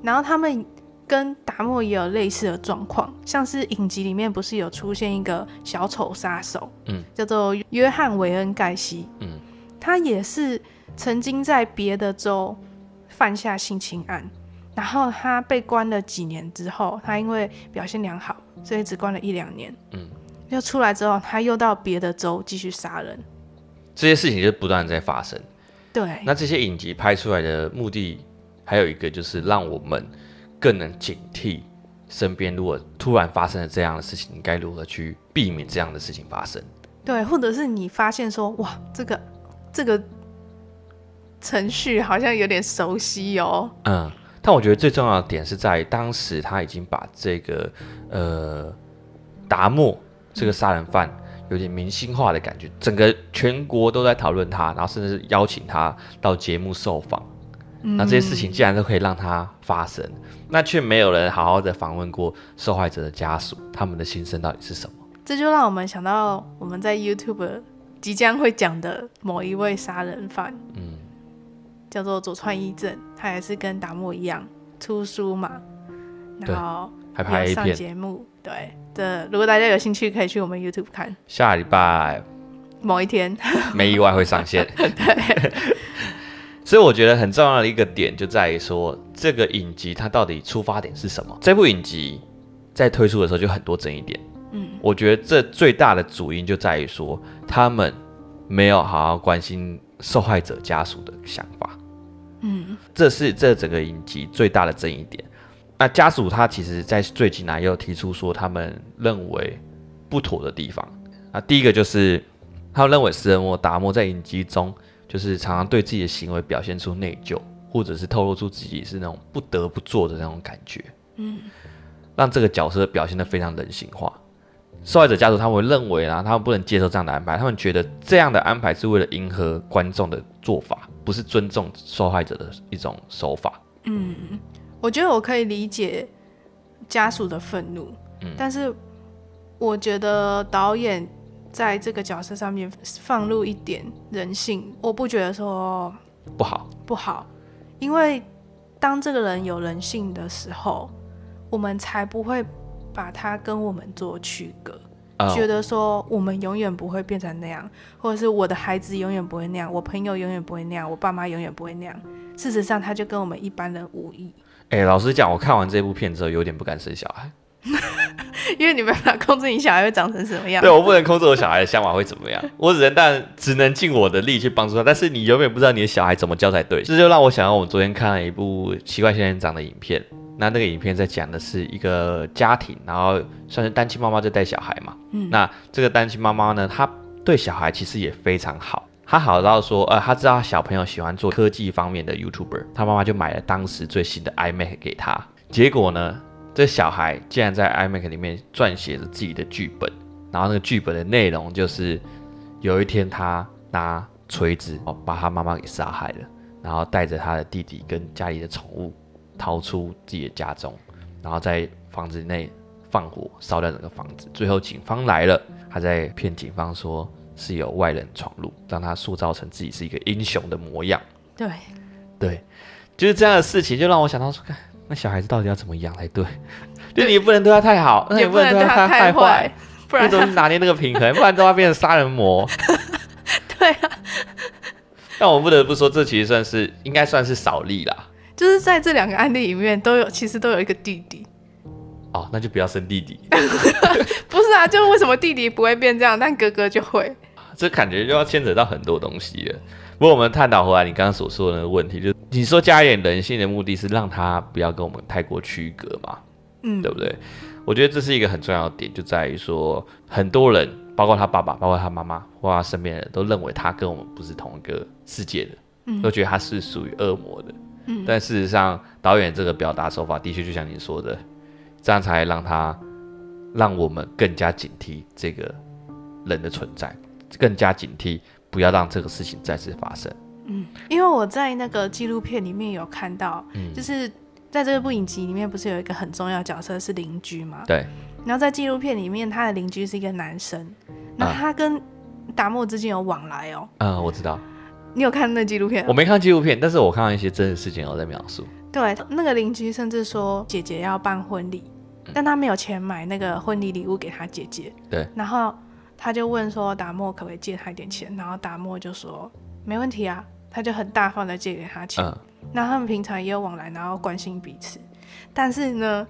然后他们跟达摩也有类似的状况，像是影集里面不是有出现一个小丑杀手，嗯，叫做约翰韦恩盖西，嗯，他也是曾经在别的州犯下性侵案。然后他被关了几年之后，他因为表现良好，所以只关了一两年。嗯，又出来之后，他又到别的州继续杀人。这些事情就不断在发生。对。那这些影集拍出来的目的，还有一个就是让我们更能警惕身边，如果突然发生了这样的事情，你该如何去避免这样的事情发生？对，或者是你发现说，哇，这个这个程序好像有点熟悉哦。嗯。但我觉得最重要的点是在当时他已经把这个呃达莫这个杀人犯有点明星化的感觉，整个全国都在讨论他，然后甚至邀请他到节目受访。那这些事情既然都可以让他发生，那却没有人好好的访问过受害者的家属，他们的心声到底是什么？这就让我们想到我们在 YouTube 即将会讲的某一位杀人犯。嗯。叫做佐川一正，他也是跟达莫一样出书嘛，然后还拍上节目。对，这如果大家有兴趣，可以去我们 YouTube 看。下礼拜某一天，没意外会上线。对，[LAUGHS] 所以我觉得很重要的一个点就在于说，这个影集它到底出发点是什么？这部影集在推出的时候就很多争议点。嗯，我觉得这最大的主因就在于说，他们没有好好关心受害者家属的想法。嗯，这是这整个影集最大的争议点。那家属他其实，在最近呢，也有提出说他们认为不妥的地方。啊，第一个就是他认为食人魔达摩在影集中，就是常常对自己的行为表现出内疚，或者是透露出自己是那种不得不做的那种感觉，嗯，让这个角色表现得非常人性化。受害者家属他们会认为啊，他们不能接受这样的安排，他们觉得这样的安排是为了迎合观众的做法，不是尊重受害者的一种手法。嗯，我觉得我可以理解家属的愤怒，嗯，但是我觉得导演在这个角色上面放入一点人性，我不觉得说不好，不好，因为当这个人有人性的时候，我们才不会。把他跟我们做区隔，oh. 觉得说我们永远不会变成那样，或者是我的孩子永远不会那样，我朋友永远不会那样，我爸妈永远不会那样。事实上，他就跟我们一般人无异。哎、欸，老实讲，我看完这部片之后，有点不敢生小孩，[LAUGHS] 因为你没办法控制你小孩会长成什么样。对，我不能控制我小孩的想法会怎么样，我只能但只能尽我的力去帮助他。但是你永远不知道你的小孩怎么教才对。这就让我想到，我昨天看了一部奇怪仙人掌的影片。那那个影片在讲的是一个家庭，然后算是单亲妈妈在带小孩嘛。嗯，那这个单亲妈妈呢，她对小孩其实也非常好。他好到说，呃，他知道小朋友喜欢做科技方面的 YouTuber，他妈妈就买了当时最新的 iMac 给他。结果呢，这小孩竟然在 iMac 里面撰写着自己的剧本，然后那个剧本的内容就是有一天他拿锤子哦把他妈妈给杀害了，然后带着他的弟弟跟家里的宠物。逃出自己的家中，然后在房子内放火烧掉整个房子。最后警方来了，他在骗警方说是有外人闯入，让他塑造成自己是一个英雄的模样。对，对，就是这样的事情，就让我想到说，看那小孩子到底要怎么养才对？就你不能对他太好，那也不能对他太坏，不然怎么拿捏那个平衡？[LAUGHS] 不然都要变成杀人魔。对啊，但我不得不说，这其实算是应该算是少例啦。就是在这两个案例里面都有，其实都有一个弟弟。哦，那就不要生弟弟。[LAUGHS] 不是啊，就是为什么弟弟不会变这样，但哥哥就会？这感觉就要牵扯到很多东西了。不过我们探讨回来，你刚刚所说的那个问题，就是你说加一点人性的目的是让他不要跟我们太过区隔嘛？嗯，对不对？我觉得这是一个很重要的点，就在于说很多人，包括他爸爸，包括他妈妈，或他身边的人都认为他跟我们不是同一个世界的，嗯，都觉得他是属于恶魔的。但事实上，导演这个表达手法的确就像你说的，这样才让他让我们更加警惕这个人的存在，更加警惕不要让这个事情再次发生。嗯，因为我在那个纪录片里面有看到，嗯，就是在这部影集里面不是有一个很重要角色是邻居吗？对。然后在纪录片里面，他的邻居是一个男生，那他跟达莫之间有往来哦。嗯，我知道。你有看那纪录片？我没看纪录片，但是我看到一些真实事件，我在描述。对，那个邻居甚至说姐姐要办婚礼，嗯，但他没有钱买那个婚礼礼物给他姐姐。对。然后他就问说达莫可不可以借他一点钱，然后达莫就说没问题啊，他就很大方的借给他钱。嗯。那他们平常也有往来，然后关心彼此。但是呢，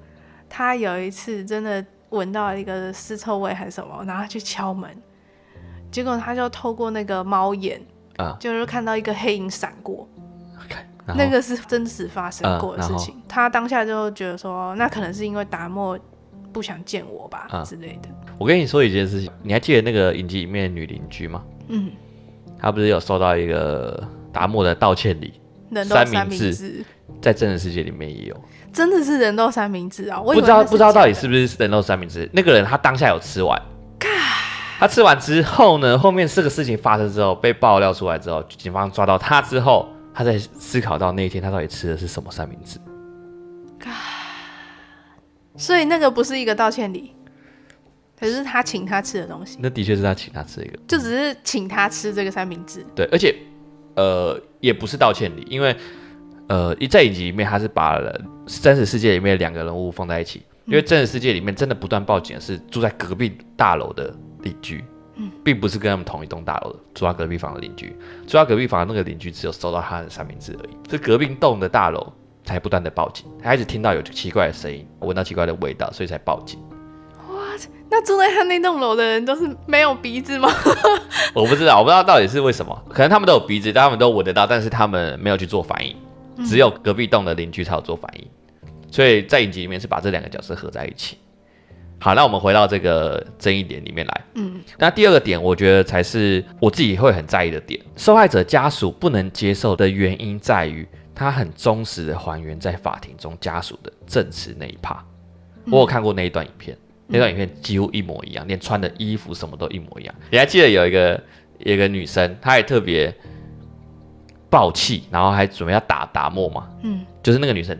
他有一次真的闻到一个尸臭味还是什么，然后他去敲门，结果他就透过那个猫眼。Uh, 就是看到一个黑影闪过那个是真实发生过的事情。Uh, 他当下就觉得说，那可能是因为达莫不想见我吧、uh, 之类的。我跟你说一件事情，你还记得那个影集里面的女邻居吗？嗯，她不是有收到一个达莫的道歉礼，人肉三明治，在真人世界里面也有，真的是人肉三明治啊！我不知道不知道到底是不是人肉三明治。那个人他当下有吃完。他吃完之后呢，后面这个事情发生之后被爆料出来之后，警方抓到他之后，他在思考到那一天他到底吃的是什么三明治。所以那个不是一个道歉礼，可是他请他吃的东西。那的确是他请他吃的一个，就只是请他吃这个三明治。对，而且呃也不是道歉礼，因为呃一在影集里面他是把了真实世界里面两个人物放在一起，因为真实世界里面真的不断报警的是住在隔壁大楼的。邻居，并不是跟他们同一栋大楼的，住在隔壁房的邻居，住在隔壁房的那个邻居只有收到他的三明治而已。是隔壁栋的大楼才不断的报警，他一直听到有奇怪的声音，闻到奇怪的味道，所以才报警。哇，那住在他那栋楼的人都是没有鼻子吗？[LAUGHS] 我不知道，我不知道到底是为什么，可能他们都有鼻子，但他们都闻得到，但是他们没有去做反应，只有隔壁栋的邻居才有做反应，所以在影集里面是把这两个角色合在一起。好，那我们回到这个争议点里面来。嗯，那第二个点，我觉得才是我自己会很在意的点。受害者家属不能接受的原因在于，他很忠实的还原在法庭中家属的证词那一趴。我有看过那一段影片，嗯、那段影片几乎一模一样，连穿的衣服什么都一模一样。你还记得有一个有一个女生，她也特别爆气，然后还准备要打达莫嘛？嗯，就是那个女生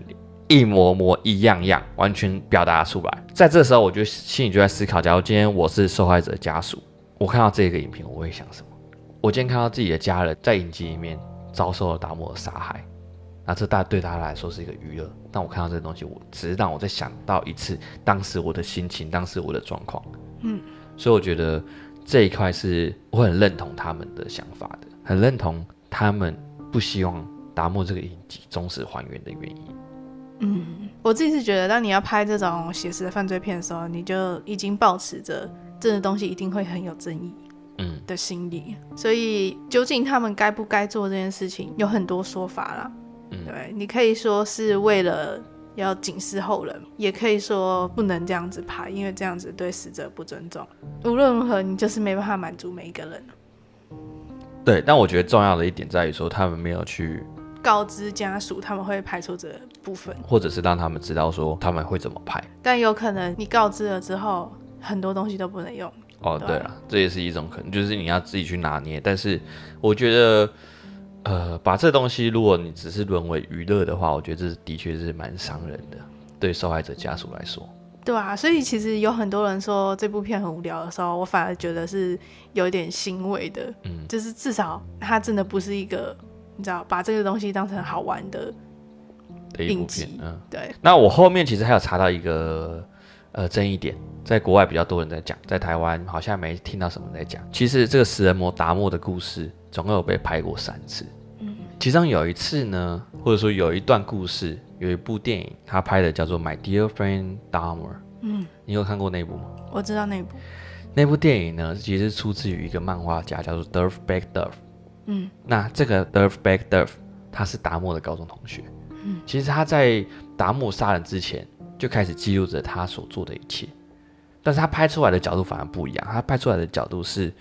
一模模一样样，完全表达出来。在这时候，我就心里就在思考：假如今天我是受害者家属，我看到这个影片，我会想什么？我今天看到自己的家人在影集里面遭受了达摩的杀害。那这大对他来说是一个娱乐，但我看到这个东西，我只是让我再想到一次当时我的心情，当时我的状况，嗯，所以我觉得这一块是我很认同他们的想法的，很认同他们不希望达莫这个影集忠实还原的原因。嗯，我自己是觉得，当你要拍这种写实的犯罪片的时候，你就已经抱持着这个东西一定会很有争议，嗯的心理，嗯，所以究竟他们该不该做这件事情，有很多说法啦。对，你可以说是为了要警示后人，也可以说不能这样子拍，因为这样子对死者不尊重。无论如何，你就是没办法满足每一个人。对，但我觉得重要的一点在于说，他们没有去告知家属他们会拍出这部分，或者是让他们知道说他们会怎么拍。但有可能你告知了之后，很多东西都不能用。哦，对了，这也是一种可能，就是你要自己去拿捏。但是我觉得。呃，把这东西，如果你只是沦为娱乐的话，我觉得这的确是蛮伤人的，对受害者家属来说。对啊，所以其实有很多人说这部片很无聊的时候，我反而觉得是有点欣慰的。嗯，就是至少它真的不是一个，你知道，把这个东西当成好玩的的一部片。嗯，对。那我后面其实还有查到一个呃争议点，在国外比较多人在讲，在台湾好像没听到什么在讲。其实这个食人魔达莫的故事。总共有被拍过三次，嗯，其中有一次呢，或者说有一段故事，有一部电影，他拍的叫做《My Dear Friend Dahmer》，嗯，你有看过那部吗？我知道那部。那部电影呢，其实出自于一个漫画家，叫做 Derf Backderf，嗯，那这个 Derf Backderf 他是达莫的高中同学，嗯，其实他在达莫杀人之前就开始记录着他所做的一切，但是他拍出来的角度反而不一样，他拍出来的角度是。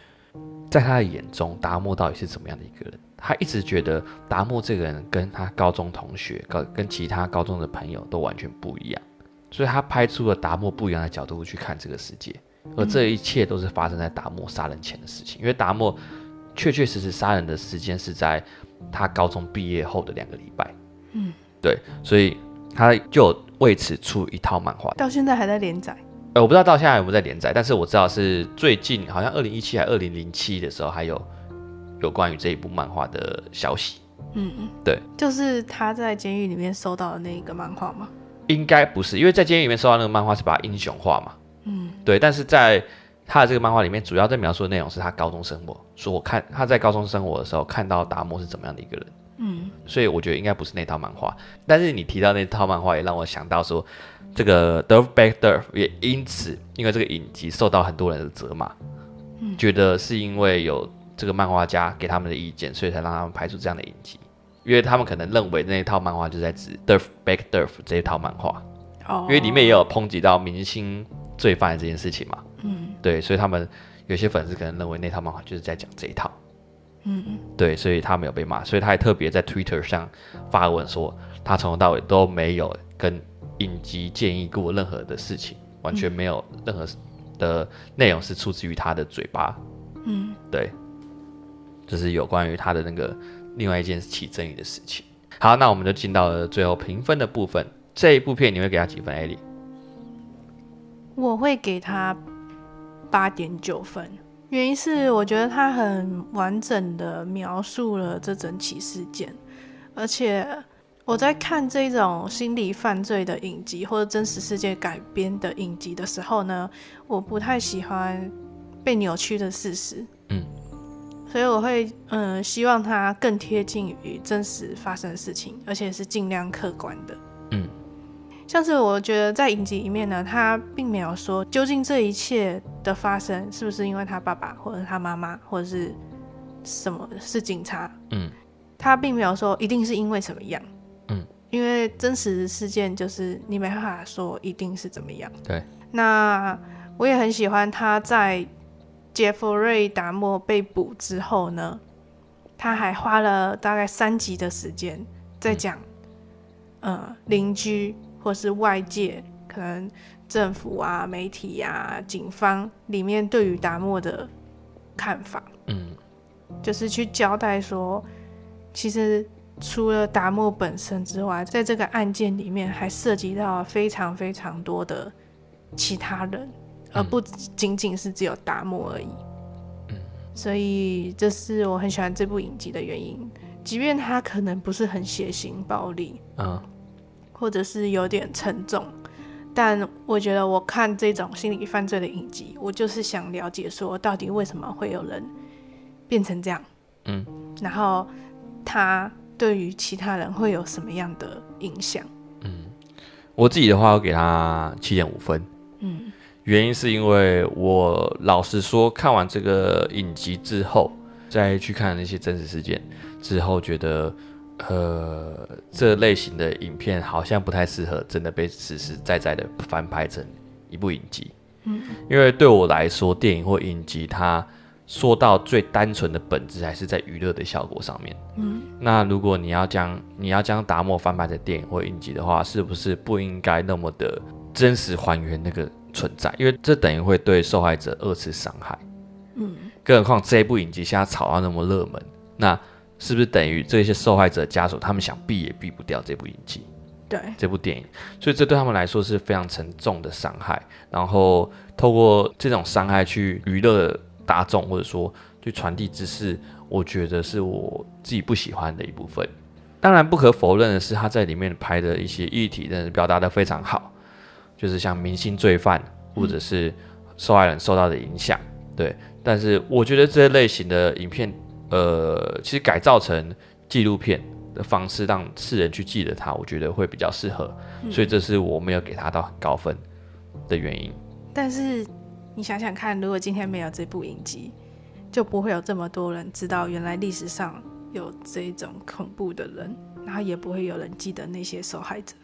在他的眼中，达莫到底是怎么样的一个人？他一直觉得达莫这个人跟他高中同学、跟跟其他高中的朋友都完全不一样，所以他拍出了达莫不一样的角度去看这个世界。而这一切都是发生在达莫杀人前的事情，因为达莫确确实实杀人的时间是在他高中毕业后的两个礼拜。嗯，对，所以他就为此出一套漫画，到现在还在连载。呃，我不知道到现在有没有在连载，但是我知道是最近好像二零一七还二零零七的时候还有有关于这一部漫画的消息。嗯嗯，对，就是他在监狱里面收到的那一个漫画吗？应该不是，因为在监狱里面收到那个漫画是把他英雄化嘛。嗯，对，但是在他的这个漫画里面，主要在描述的内容是他高中生活，说我看他在高中生活的时候看到达摩是怎么样的一个人。嗯，所以我觉得应该不是那套漫画，但是你提到那套漫画也让我想到说。这个 Derf Backderf 也因此，因为这个影集受到很多人的责骂，嗯，觉得是因为有这个漫画家给他们的意见，所以才让他们拍出这样的影集。因为他们可能认为那一套漫画就在指 Derf Backderf 这一套漫画，哦，因为里面也有抨击到明星罪犯的这件事情嘛，嗯，对，所以他们有些粉丝可能认为那套漫画就是在讲这一套，嗯嗯，对，所以他没有被骂，所以他还特别在 Twitter 上发文说，他从头到尾都没有跟。影集建议过任何的事情，完全没有任何的内容是出自于他的嘴巴。嗯，对，就是有关于他的那个另外一件起争议的事情。好，那我们就进到了最后评分的部分。这一部片你会给他几分？Ellie？我会给他八点九分，原因是我觉得他很完整的描述了这整起事件，而且。我在看这种心理犯罪的影集或者真实世界改编的影集的时候呢，我不太喜欢被扭曲的事实，嗯，所以我会嗯、呃、希望它更贴近于真实发生的事情，而且是尽量客观的，嗯，像是我觉得在影集里面呢，他并没有说究竟这一切的发生是不是因为他爸爸或者他妈妈或者是什么是警察，嗯，他并没有说一定是因为什么样。因为真实事件就是你没办法说一定是怎么样。对。那我也很喜欢他在杰弗瑞·达莫被捕之后呢，他还花了大概三集的时间在讲呃邻居或是外界，可能政府啊、媒体啊、警方里面对于达莫的看法，嗯，就是去交代说，其实除了达莫本身之外，在这个案件里面还涉及到非常非常多的其他人，而不仅仅是只有达莫而已。所以这是我很喜欢这部影集的原因，即便它可能不是很血腥暴力，嗯，或者是有点沉重，但我觉得我看这种心理犯罪的影集，我就是想了解说，到底为什么会有人变成这样，嗯，然后他对于其他人会有什么样的影响？嗯，我自己的话，我给他七点五分，嗯。原因是因为我老实说，看完这个影集之后，再去看那些真实事件之后，觉得，呃，这类型的影片好像不太适合真的被实实在在的翻拍成一部影集。嗯，因为对我来说，电影或影集，它说到最单纯的本质还是在娱乐的效果上面。嗯，那如果你要将你要将达摩翻拍成电影或影集的话，是不是不应该那么的真实还原那个？存在，因为这等于会对受害者二次伤害。嗯，更何况这一部影集现在炒到那么热门，那是不是等于这些受害者家属他们想避也避不掉这部影集？对，这部电影，所以这对他们来说是非常沉重的伤害。然后透过这种伤害去娱乐大众，或者说去传递知识，我觉得是我自己不喜欢的一部分。当然，不可否认的是，他在里面拍的一些议题，真的表达得非常好。就是像明星罪犯，或者是受害人受到的影响，对。但是我觉得这类型的影片，呃，其实改造成纪录片的方式，让世人去记得它，我觉得会比较适合。所以这是我没有给他到很高分的原因。但是你想想看，如果今天没有这部影集，就不会有这么多人知道原来历史上有这种恐怖的人，然后也不会有人记得那些受害者。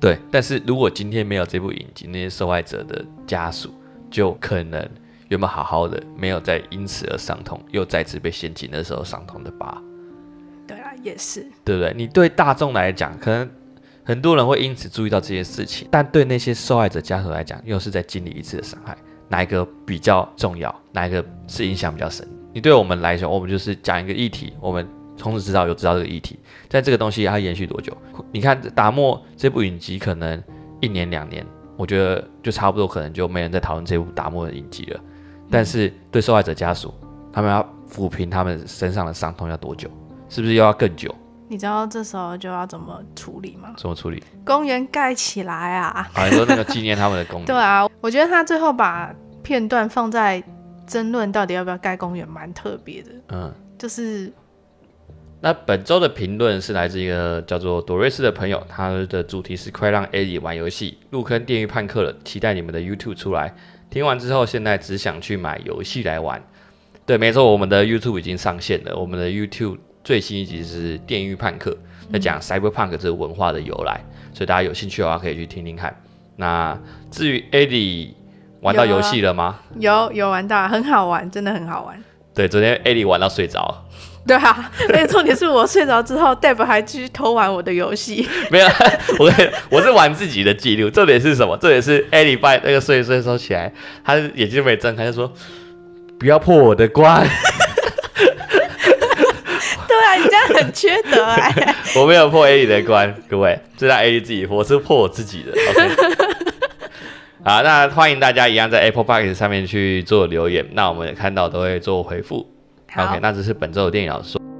对，但是如果今天没有这部影集，那些受害者的家属就可能原本好好的，没有再因此而伤痛，又再次被掀起那时候伤痛的疤。对啊，也是，对不对？你对大众来讲，可能很多人会因此注意到这些事情，但对那些受害者家属来讲，又是在经历一次的伤害，哪一个比较重要？哪一个是影响比较深？你对我们来说，我们就是讲一个议题，我们。从此知道有知道这个议题，但这个东西它延续多久？你看《达摩》这部影集，可能一年两年，我觉得就差不多，可能就没人在讨论这部《达摩》的影集了。但是对受害者家属，他们要抚平他们身上的伤痛要多久？是不是又要更久？你知道这时候就要怎么处理吗？怎么处理？公园盖起来啊！啊，你说那个纪念他们的公园？[LAUGHS] 对啊，我觉得他最后把片段放在争论到底要不要盖公园，蛮特别的。嗯，就是。那本周的评论是来自一个叫做朵瑞斯的朋友，他的主题是快让艾莉玩游戏，入坑电狱判客了，期待你们的 YouTube 出来。听完之后，现在只想去买游戏来玩。对，没错，我们的 YouTube 已经上线了。我们的 YouTube 最新一集是电狱判客，在讲 Cyberpunk 这个文化的由来，所以大家有兴趣的话可以去听听看。那至于艾莉玩到游戏了吗？有啊，有，玩到，很好玩，真的很好玩。对，昨天艾莉玩到睡着。对啊，而 [LAUGHS] 且重点是我睡着之后，Deb 还继续偷玩我的游戏。[LAUGHS] 没有，[LAUGHS] 我我是玩自己的记录。重点是什么？重点是艾莉拜那个睡睡收起来，他眼睛没睁开，就说：“不要破我的关。”很缺德哎、欸！我没有破 A 里的关，各位，这是艾莉自己破，我是破我自己的。OK。[LAUGHS] 好，那欢迎大家一样在 Apple Podcast 上面去做留言，那我们也看到都会做回复。OK，那这是本周的电影老实说。